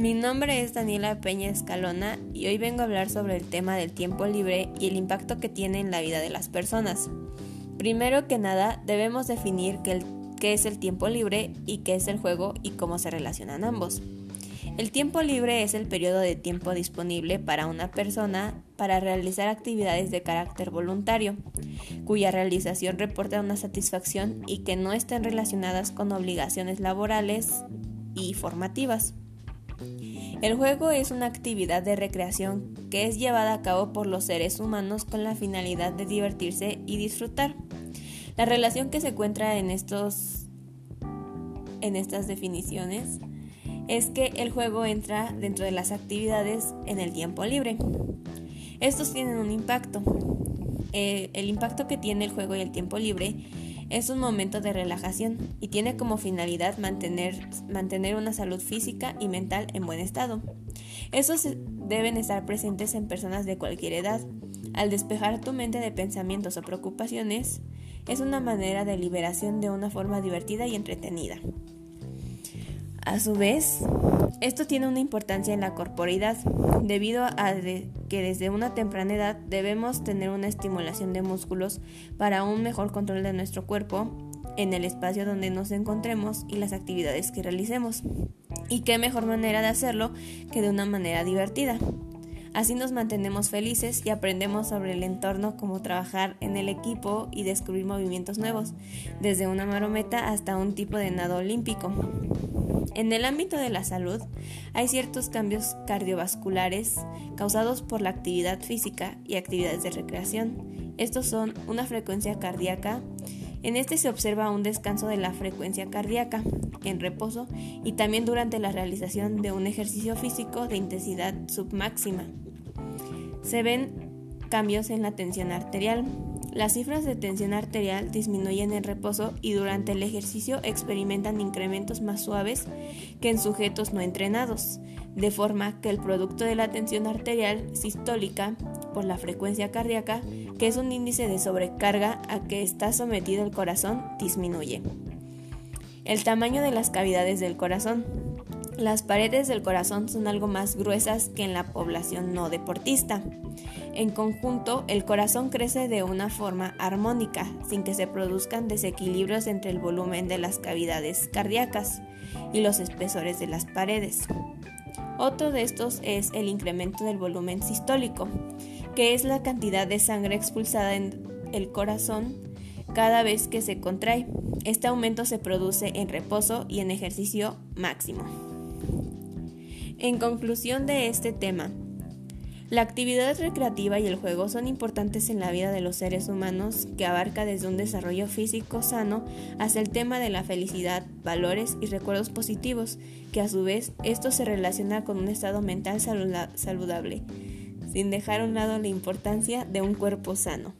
Mi nombre es Daniela Peña Escalona y hoy vengo a hablar sobre el tema del tiempo libre y el impacto que tiene en la vida de las personas. Primero que nada, debemos definir qué, es el tiempo libre y qué es el juego y cómo se relacionan ambos. El tiempo libre es el periodo de tiempo disponible para una persona para realizar actividades de carácter voluntario, cuya realización reporta una satisfacción y que no estén relacionadas con obligaciones laborales y formativas. El juego es una actividad de recreación que es llevada a cabo por los seres humanos con la finalidad de divertirse y disfrutar. La relación que se encuentra en estos en estas definiciones es que el juego entra dentro de las actividades en el tiempo libre. Estos tienen un impacto. Eh, el impacto que tiene el juego y el tiempo libre es un momento de relajación y tiene como finalidad mantener, mantener una salud física y mental en buen estado. Estos deben estar presentes en personas de cualquier edad. Al despejar tu mente de pensamientos o preocupaciones, es una manera de liberación de una forma divertida y entretenida. A su vez, esto tiene una importancia en la corporidad, debido a que desde una temprana edad debemos tener una estimulación de músculos para un mejor control de nuestro cuerpo en el espacio donde nos encontremos y las actividades que realicemos. Y qué mejor manera de hacerlo que de una manera divertida. Así nos mantenemos felices y aprendemos sobre el entorno, como trabajar en el equipo y descubrir movimientos nuevos, desde una marometa hasta un tipo de nado olímpico. En el ámbito de la salud, hay ciertos cambios cardiovasculares causados por la actividad física y actividades de recreación. Estos son una frecuencia cardíaca. En este se observa un descanso de la frecuencia cardíaca en reposo y también durante la realización de un ejercicio físico de intensidad submáxima. Se ven cambios en la tensión arterial, las cifras de tensión arterial disminuyen en reposo y durante el ejercicio experimentan incrementos más suaves que en sujetos no entrenados, de forma que el producto de la tensión arterial sistólica por la frecuencia cardíaca, que es un índice de sobrecarga a que está sometido el corazón, disminuye. El tamaño de las cavidades del corazón. Las paredes del corazón son algo más gruesas que en la población no deportista. En conjunto, el corazón crece de una forma armónica, sin que se produzcan desequilibrios entre el volumen de las cavidades cardíacas y los espesores de las paredes. Otro de estos es el incremento del volumen sistólico, que es la cantidad de sangre expulsada en el corazón cada vez que se contrae. Este aumento se produce en reposo y en ejercicio máximo. En conclusión de este tema, la actividad recreativa y el juego son importantes en la vida de los seres humanos que abarca desde un desarrollo físico sano hasta el tema de la felicidad, valores y recuerdos positivos, que a su vez esto se relaciona con un estado mental saludable, sin dejar a un lado la importancia de un cuerpo sano.